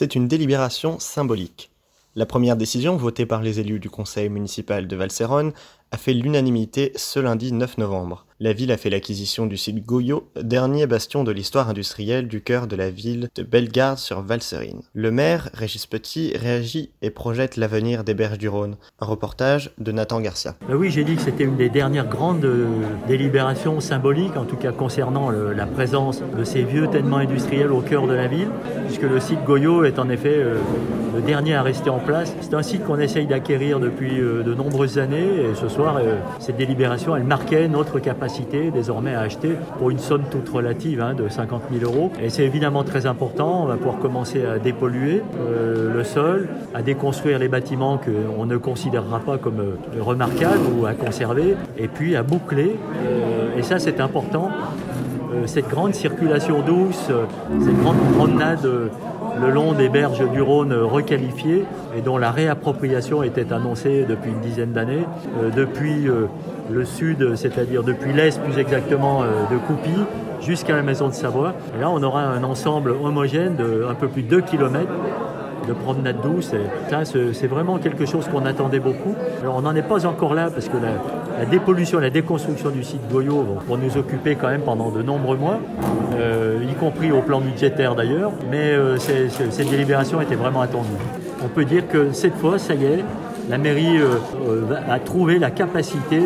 C'est une délibération symbolique. La première décision, votée par les élus du conseil municipal de Valserone, a fait l'unanimité ce lundi 9 novembre. La ville a fait l'acquisition du site Goyo, dernier bastion de l'histoire industrielle du cœur de la ville de Bellegarde sur Valserine. Le maire, Régis Petit, réagit et projette l'avenir des berges du Rhône. Un reportage de Nathan Garcia. Ben oui, j'ai dit que c'était une des dernières grandes euh, délibérations symboliques, en tout cas concernant la présence de ces vieux ténements industriels au cœur de la ville, puisque le site Goyo est en effet euh, le dernier à rester en place. C'est un site qu'on essaye d'acquérir depuis euh, de nombreuses années, et ce euh, cette délibération, elle marquait notre capacité désormais à acheter pour une somme toute relative hein, de 50 000 euros. Et c'est évidemment très important. On va pouvoir commencer à dépolluer euh, le sol, à déconstruire les bâtiments qu'on ne considérera pas comme euh, remarquables ou à conserver, et puis à boucler. Et ça, c'est important. Euh, cette grande circulation douce, euh, cette grande promenade euh, le long des berges du Rhône requalifiées et dont la réappropriation était annoncée depuis une dizaine d'années, depuis le sud, c'est-à-dire depuis l'est plus exactement de Coupy, jusqu'à la maison de Savoie. Et là, on aura un ensemble homogène de un peu plus de 2 km de promenade douce. C'est vraiment quelque chose qu'on attendait beaucoup. Alors, on n'en est pas encore là parce que la, dépollution, la déconstruction du site Goyot vont nous occuper quand même pendant de nombreux mois, euh, y compris au plan budgétaire d'ailleurs. Mais euh, cette délibération était vraiment attendue. On peut dire que cette fois, ça y est, la mairie euh, a trouvé la capacité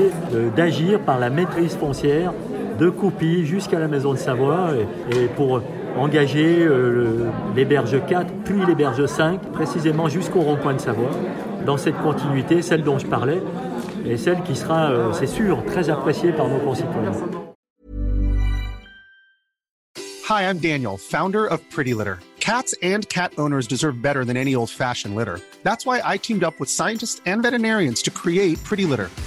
d'agir par la maîtrise foncière de Coupy jusqu'à la maison de Savoie et, pour engagé euh, les berges 4 puis les berges 5 précisément jusqu'au rond-point de Savoie dans cette continuité, celle dont je parlais et celle qui sera, euh, c'est sûr, très appréciée par nos concitoyens. Hi, I'm Daniel, founder of Pretty Litter. Cats and cat owners deserve better than any old-fashioned litter. That's why I teamed up with scientists and veterinarians to create Pretty Litter.